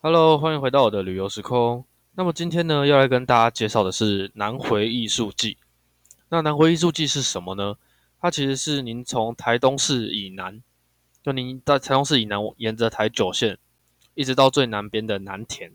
Hello，欢迎回到我的旅游时空。那么今天呢，要来跟大家介绍的是南回艺术季。那南回艺术季是什么呢？它其实是您从台东市以南，就您在台东市以南，沿着台九线，一直到最南边的南田。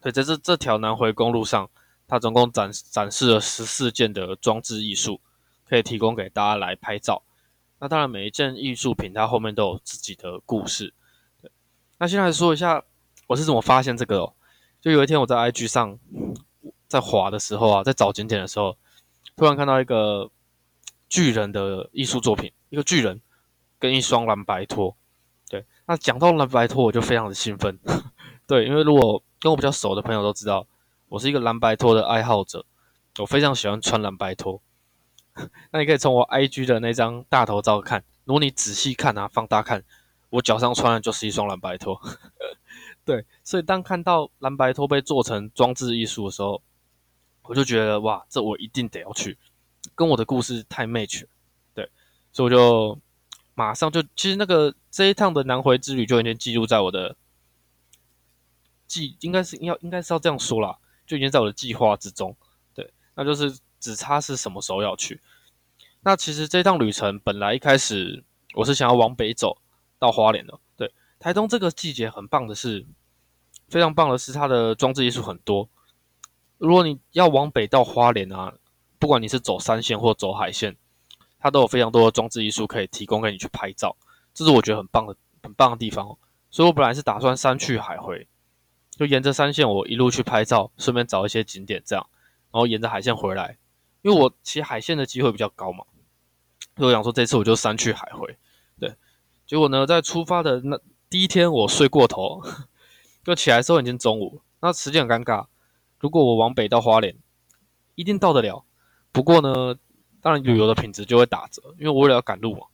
对，在这这条南回公路上，它总共展展示了十四件的装置艺术，可以提供给大家来拍照。那当然，每一件艺术品它后面都有自己的故事。对，那先来说一下。我是怎么发现这个哦？就有一天我在 IG 上在滑的时候啊，在找景点的时候，突然看到一个巨人的艺术作品，一个巨人跟一双蓝白拖。对，那讲到蓝白拖，我就非常的兴奋。对，因为如果跟我比较熟的朋友都知道，我是一个蓝白拖的爱好者，我非常喜欢穿蓝白拖。那你可以从我 IG 的那张大头照看，如果你仔细看啊，放大看，我脚上穿的就是一双蓝白拖。对，所以当看到蓝白拖被做成装置艺术的时候，我就觉得哇，这我一定得要去，跟我的故事太 match 了。对，所以我就马上就，其实那个这一趟的南回之旅就已经记录在我的计，应该是要应该是要这样说啦，就已经在我的计划之中。对，那就是只差是什么时候要去。那其实这趟旅程本来一开始我是想要往北走到花莲的。对台东这个季节很棒的是，非常棒的是它的装置艺术很多。如果你要往北到花莲啊，不管你是走山线或走海线，它都有非常多的装置艺术可以提供给你去拍照，这是我觉得很棒的、很棒的地方。所以我本来是打算山去海回，就沿着山线我一路去拍照，顺便找一些景点这样，然后沿着海线回来。因为我骑海线的机会比较高嘛，所以我想说这次我就山去海回。对，结果呢，在出发的那。第一天我睡过头，就起来的时候已经中午，那时间很尴尬。如果我往北到花莲，一定到得了。不过呢，当然旅游的品质就会打折，因为我为了要赶路嘛，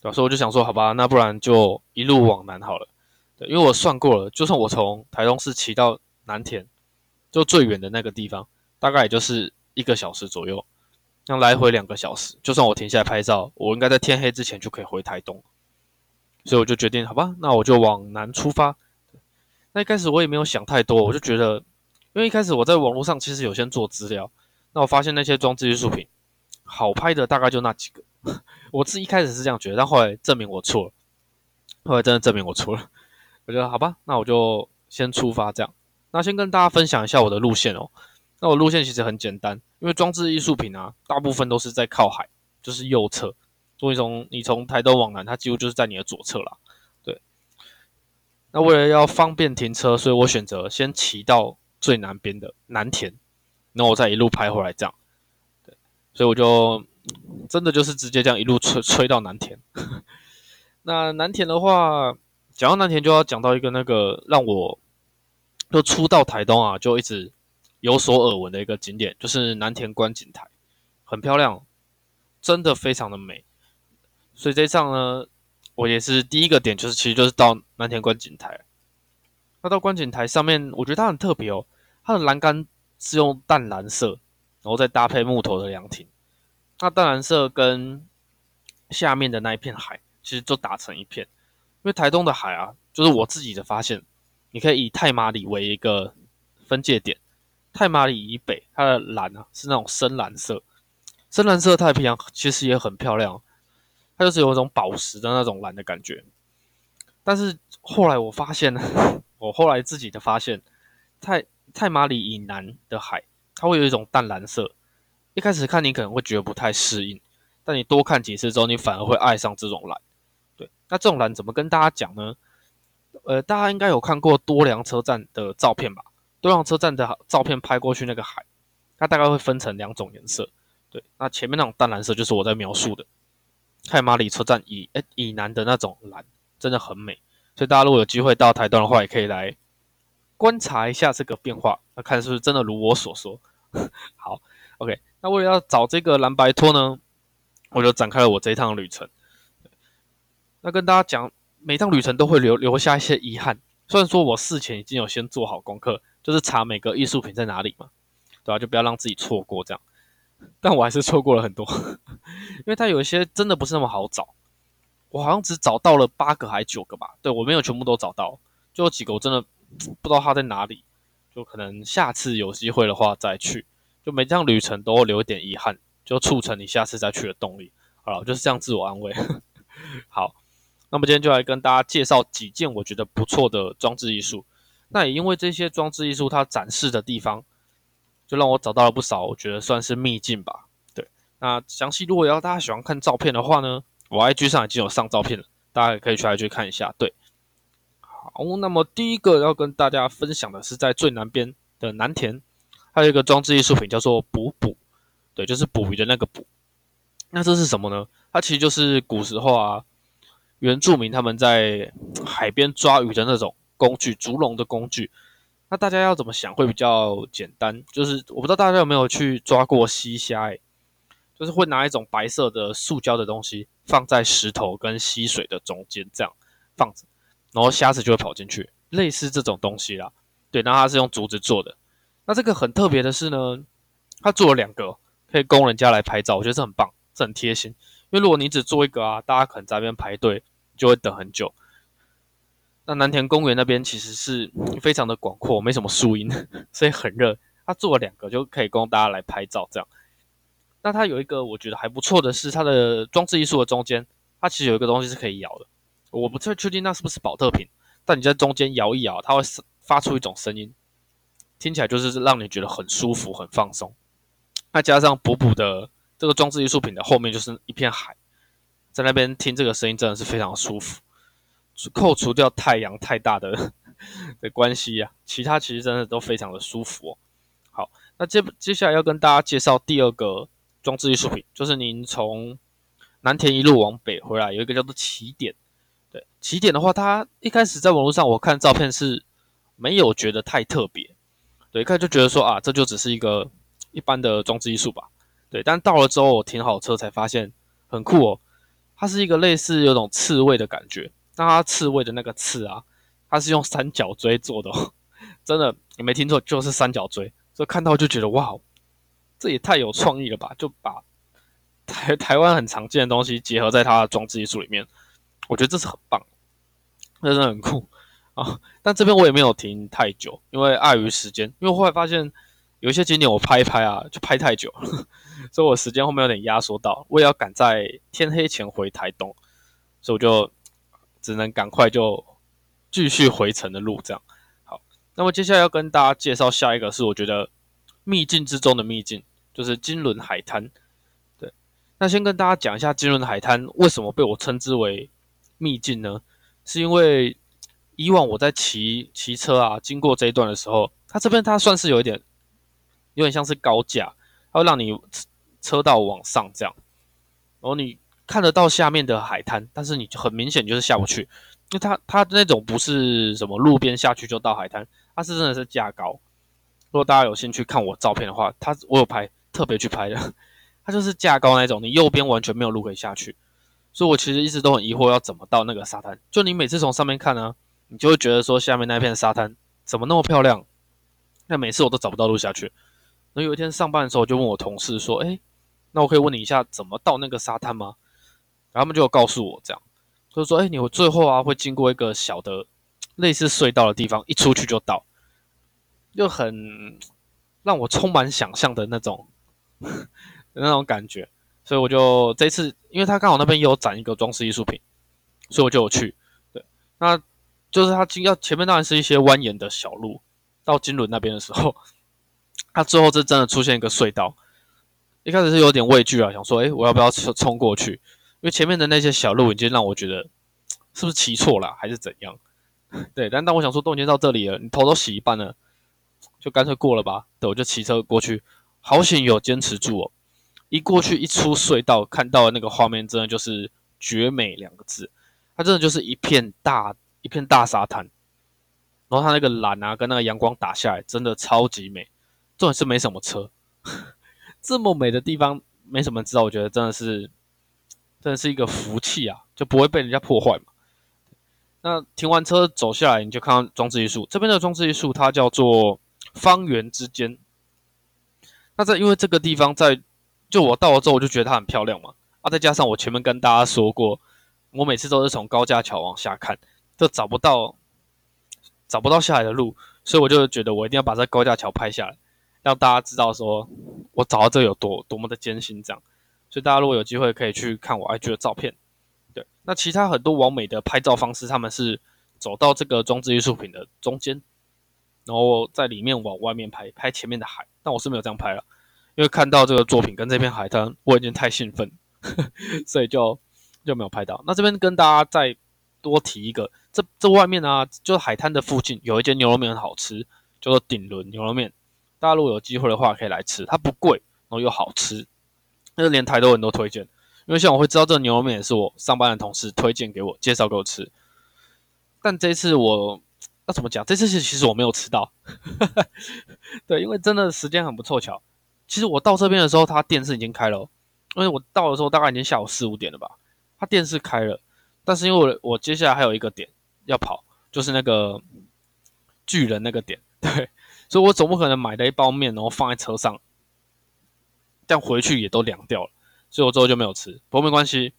对吧？所以我就想说，好吧，那不然就一路往南好了。对，因为我算过了，就算我从台东市骑到南田，就最远的那个地方，大概也就是一个小时左右，那来回两个小时。就算我停下来拍照，我应该在天黑之前就可以回台东。所以我就决定，好吧，那我就往南出发。那一开始我也没有想太多，我就觉得，因为一开始我在网络上其实有先做资料，那我发现那些装置艺术品好拍的大概就那几个。我自己一开始是这样觉得，但后来证明我错了。后来真的证明我错了。我觉得好吧，那我就先出发这样。那先跟大家分享一下我的路线哦。那我路线其实很简单，因为装置艺术品啊，大部分都是在靠海，就是右侧。所以从你从台东往南，它几乎就是在你的左侧啦。那为了要方便停车，所以我选择先骑到最南边的南田，然后我再一路拍回来，这样。对，所以我就真的就是直接这样一路吹吹到南田。那南田的话，讲到南田就要讲到一个那个让我就初到台东啊，就一直有所耳闻的一个景点，就是南田观景台，很漂亮，真的非常的美。所以这上呢，我也是第一个点，就是其实就是到南田观景台。那到观景台上面，我觉得它很特别哦，它的栏杆是用淡蓝色，然后再搭配木头的凉亭。那淡蓝色跟下面的那一片海，其实就打成一片。因为台东的海啊，就是我自己的发现，你可以以太马里为一个分界点，太马里以北，它的蓝啊是那种深蓝色，深蓝色太平洋其实也很漂亮。就是有一种宝石的那种蓝的感觉，但是后来我发现，我后来自己的发现，太太马里以南的海，它会有一种淡蓝色。一开始看你可能会觉得不太适应，但你多看几次之后，你反而会爱上这种蓝。对，那这种蓝怎么跟大家讲呢？呃，大家应该有看过多良车站的照片吧？多良车站的照片拍过去那个海，它大概会分成两种颜色。对，那前面那种淡蓝色就是我在描述的。太马里车站以诶以南的那种蓝真的很美，所以大家如果有机会到台东的话，也可以来观察一下这个变化，那看是不是真的如我所说。好，OK，那为了要找这个蓝白托呢，我就展开了我这一趟旅程。那跟大家讲，每趟旅程都会留留下一些遗憾。虽然说我事前已经有先做好功课，就是查每个艺术品在哪里嘛，对吧？就不要让自己错过这样。但我还是错过了很多，因为它有一些真的不是那么好找。我好像只找到了八个还九个吧，对我没有全部都找到，就有几个我真的不知道它在哪里，就可能下次有机会的话再去。就每趟旅程都会留一点遗憾，就促成你下次再去的动力。好了，就是这样自我安慰。好，那么今天就来跟大家介绍几件我觉得不错的装置艺术。那也因为这些装置艺术它展示的地方，就让我找到了不少，我觉得算是秘境吧。那详细如果要大家喜欢看照片的话呢，我 IG 上已经有上照片了，大家也可以去 IG 看一下。对，好，那么第一个要跟大家分享的是在最南边的南田。还有一个装置艺术品叫做捕捕，对，就是捕鱼的那个捕。那这是什么呢？它其实就是古时候啊，原住民他们在海边抓鱼的那种工具，竹笼的工具。那大家要怎么想会比较简单？就是我不知道大家有没有去抓过溪虾，哎，就是会拿一种白色的塑胶的东西放在石头跟溪水的中间，这样放着，然后虾子就会跑进去，类似这种东西啦。对，那它是用竹子做的。那这个很特别的是呢，它做了两个，可以供人家来拍照，我觉得这很棒，这很贴心。因为如果你只做一个啊，大家可能在那边排队就会等很久。那南田公园那边其实是非常的广阔，没什么树荫，所以很热。他做了两个就可以供大家来拍照，这样。那它有一个我觉得还不错的是，它的装置艺术的中间，它其实有一个东西是可以摇的。我不太确定那是不是保特瓶，但你在中间摇一摇，它会发出一种声音。听起来就是让你觉得很舒服、很放松。那加上补补的这个装置艺术品的后面就是一片海，在那边听这个声音真的是非常舒服。扣除掉太阳太大的的关系呀，其他其实真的都非常的舒服哦。好，那接接下来要跟大家介绍第二个装置艺术品，就是您从南田一路往北回来，有一个叫做起点。对，起点的话，它一开始在网络上我看照片是没有觉得太特别。对，一看就觉得说啊，这就只是一个一般的装置艺术吧。对，但到了之后，我停好车才发现很酷哦。它是一个类似有种刺猬的感觉，那它刺猬的那个刺啊，它是用三角锥做的，真的你没听错，就是三角锥。所以看到就觉得哇，这也太有创意了吧！就把台 台湾很常见的东西结合在它的装置艺术里面，我觉得这是很棒，真的很酷。啊，但这边我也没有停太久，因为碍于时间。因为后来发现有一些景点我拍一拍啊，就拍太久了，所以我时间后面有点压缩到，我也要赶在天黑前回台东，所以我就只能赶快就继续回程的路。这样好，那么接下来要跟大家介绍下一个是我觉得秘境之中的秘境，就是金轮海滩。对，那先跟大家讲一下金轮海滩为什么被我称之为秘境呢？是因为以往我在骑骑车啊，经过这一段的时候，它这边它算是有一点，有点像是高架，它会让你车道往上这样，然后你看得到下面的海滩，但是你很明显就是下不去，因为它它那种不是什么路边下去就到海滩，它是真的是架高。如果大家有兴趣看我照片的话，它我有拍特别去拍的，它就是架高那种，你右边完全没有路可以下去，所以我其实一直都很疑惑要怎么到那个沙滩，就你每次从上面看呢。你就会觉得说下面那片沙滩怎么那么漂亮？那每次我都找不到路下去。那有一天上班的时候，就问我同事说：“哎，那我可以问你一下怎么到那个沙滩吗？”然后他们就告诉我这样，就是说：“哎，你最后啊会经过一个小的类似隧道的地方，一出去就到，就很让我充满想象的那种 那种感觉。”所以我就这次，因为他刚好那边有展一个装饰艺术品，所以我就有去。对，那。就是他经要前面当然是一些蜿蜒的小路，到金轮那边的时候，他最后是真的出现一个隧道。一开始是有点畏惧啊，想说，哎，我要不要冲冲过去？因为前面的那些小路已经让我觉得是不是骑错了，还是怎样？对，但当我想说都已经到这里了，你头都洗一半了，就干脆过了吧。对，我就骑车过去，好险有坚持住哦。一过去一出隧道，看到的那个画面真的就是绝美两个字，它真的就是一片大。一片大沙滩，然后它那个蓝啊，跟那个阳光打下来，真的超级美。重点是没什么车，这么美的地方没什么知道，我觉得真的是，真的是一个福气啊，就不会被人家破坏嘛。那停完车走下来，你就看到装置艺术。这边的装置艺术它叫做方圆之间。那在因为这个地方在，就我到了之后我就觉得它很漂亮嘛。啊，再加上我前面跟大家说过，我每次都是从高架桥往下看。就找不到找不到下来的路，所以我就觉得我一定要把这高架桥拍下来，让大家知道说我找到这有多多么的艰辛这样。所以大家如果有机会可以去看我 IG 的照片。对，那其他很多完美的拍照方式，他们是走到这个装置艺术品的中间，然后在里面往外面拍，拍前面的海。但我是没有这样拍了，因为看到这个作品跟这片海滩，我已经太兴奋，所以就就没有拍到。那这边跟大家再多提一个，这这外面啊，就是海滩的附近有一间牛肉面很好吃，叫做顶轮牛肉面。大家如果有机会的话，可以来吃，它不贵，然后又好吃，那连台都人都推荐。因为像我会知道这个牛肉面也是我上班的同事推荐给我介绍给我吃，但这次我要怎么讲？这次是其实我没有吃到，对，因为真的时间很不凑巧。其实我到这边的时候，他电视已经开了，因为我到的时候大概已经下午四五点了吧，他电视开了，但是因为我我接下来还有一个点要跑，就是那个巨人那个点，对，所以我总不可能买了一包面然后放在车上，这样回去也都凉掉了。所以我之后就没有吃，不过没关系，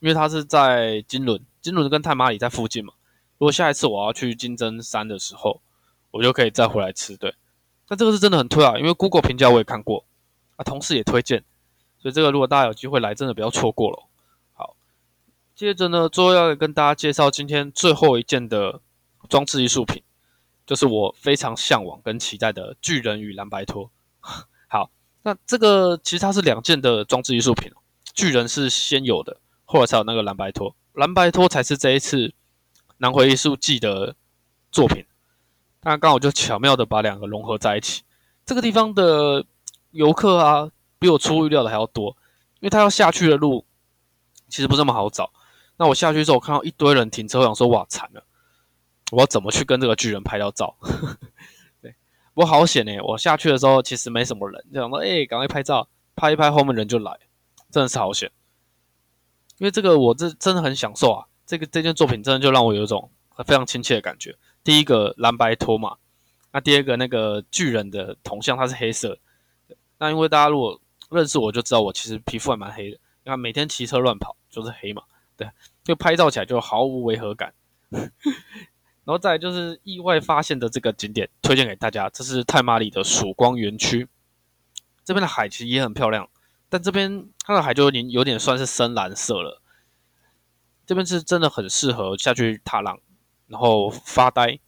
因为他是在金轮，金轮跟太马里在附近嘛。如果下一次我要去金针山的时候，我就可以再回来吃。对，那这个是真的很推啊，因为 Google 评价我也看过，啊，同事也推荐，所以这个如果大家有机会来，真的不要错过了。好，接着呢，最后要跟大家介绍今天最后一件的装置艺术品，就是我非常向往跟期待的巨人与蓝白托。好那这个其实它是两件的装置艺术品，巨人是先有的，后来才有那个蓝白托，蓝白托才是这一次南回艺术季的作品。那刚好就巧妙的把两个融合在一起。这个地方的游客啊，比我出预料的还要多，因为他要下去的路其实不这么好找。那我下去之后，我看到一堆人停车，我想说哇惨了，我要怎么去跟这个巨人拍到照？我好险哎！我下去的时候其实没什么人，就想说，哎，赶快拍照，拍一拍，后面人就来，真的是好险。因为这个我这真的很享受啊，这个这件作品真的就让我有一种非常亲切的感觉。第一个蓝白托马，那第二个那个巨人的铜像它是黑色，那因为大家如果认识我就知道我其实皮肤还蛮黑的，你看每天骑车乱跑就是黑嘛，对，就拍照起来就毫无违和感。然后再就是意外发现的这个景点，推荐给大家。这是泰马里的曙光园区，这边的海其实也很漂亮，但这边它的海就有点有点算是深蓝色了。这边是真的很适合下去踏浪，然后发呆。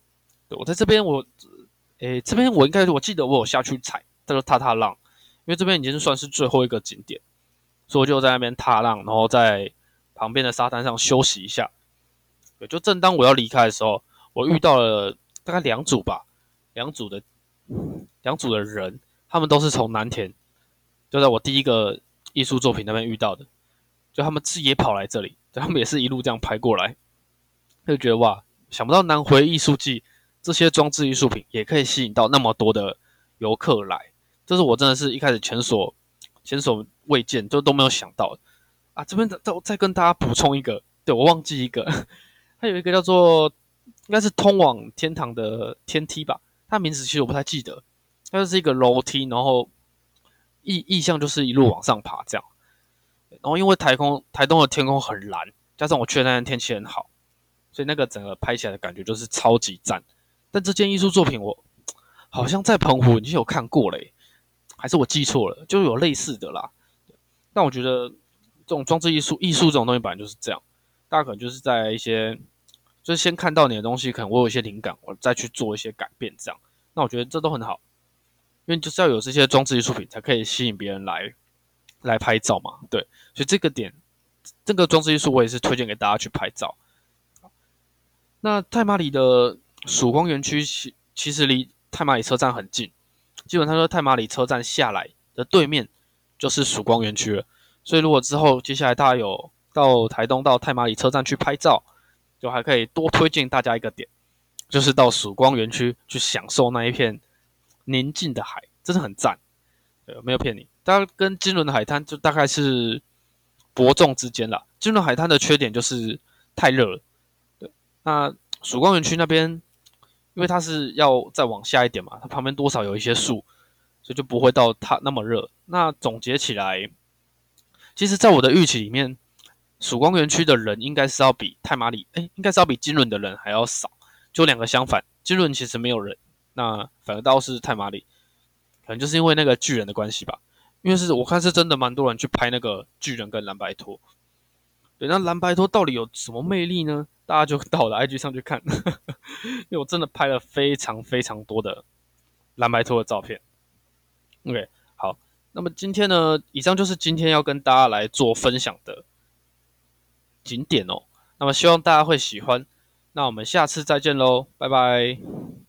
我在这边，我诶这边我应该我记得我有下去踩，叫做踏踏浪，因为这边已经算是最后一个景点，所以我就在那边踏浪，然后在旁边的沙滩上休息一下。对，就正当我要离开的时候。我遇到了大概两组吧，两组的两组的人，他们都是从南田，就在我第一个艺术作品那边遇到的，就他们自己也跑来这里，他们也是一路这样拍过来，就觉得哇，想不到南回艺术季这些装置艺术品也可以吸引到那么多的游客来，这是我真的是一开始前所前所未见，就都没有想到啊！这边再再跟大家补充一个，对我忘记一个，它有一个叫做。应该是通往天堂的天梯吧，它名字其实我不太记得，它就是一个楼梯，然后意意向就是一路往上爬这样。然后因为台空台东的天空很蓝，加上我去的那天天气很好，所以那个整个拍起来的感觉就是超级赞。但这件艺术作品我好像在澎湖已经有看过嘞，还是我记错了？就有类似的啦。但我觉得这种装置艺术，艺术这种东西本来就是这样，大家可能就是在一些。就是先看到你的东西，可能我有一些灵感，我再去做一些改变，这样。那我觉得这都很好，因为就是要有这些装置艺术品，才可以吸引别人来来拍照嘛。对，所以这个点，这个装置艺术我也是推荐给大家去拍照。那太马里的曙光园区其其实离太马里车站很近，基本上说太马里车站下来的对面就是曙光园区了。所以如果之后接下来大家有到台东到太马里车站去拍照，就还可以多推荐大家一个点，就是到曙光园区去享受那一片宁静的海，真的很赞。呃，没有骗你。大家跟金轮的海滩就大概是伯仲之间了。金轮海滩的缺点就是太热了。对，那曙光园区那边，因为它是要再往下一点嘛，它旁边多少有一些树，所以就不会到它那么热。那总结起来，其实，在我的预期里面。曙光园区的人应该是要比泰马里，哎，应该是要比金轮的人还要少，就两个相反。金轮其实没有人，那反而倒是泰马里，可能就是因为那个巨人的关系吧。因为是我看是真的蛮多人去拍那个巨人跟蓝白托。对，那蓝白托到底有什么魅力呢？大家就到我的 IG 上去看，因为我真的拍了非常非常多的蓝白托的照片。OK，好，那么今天呢，以上就是今天要跟大家来做分享的景点哦。那么希望大家会喜欢，那我们下次再见喽，拜拜。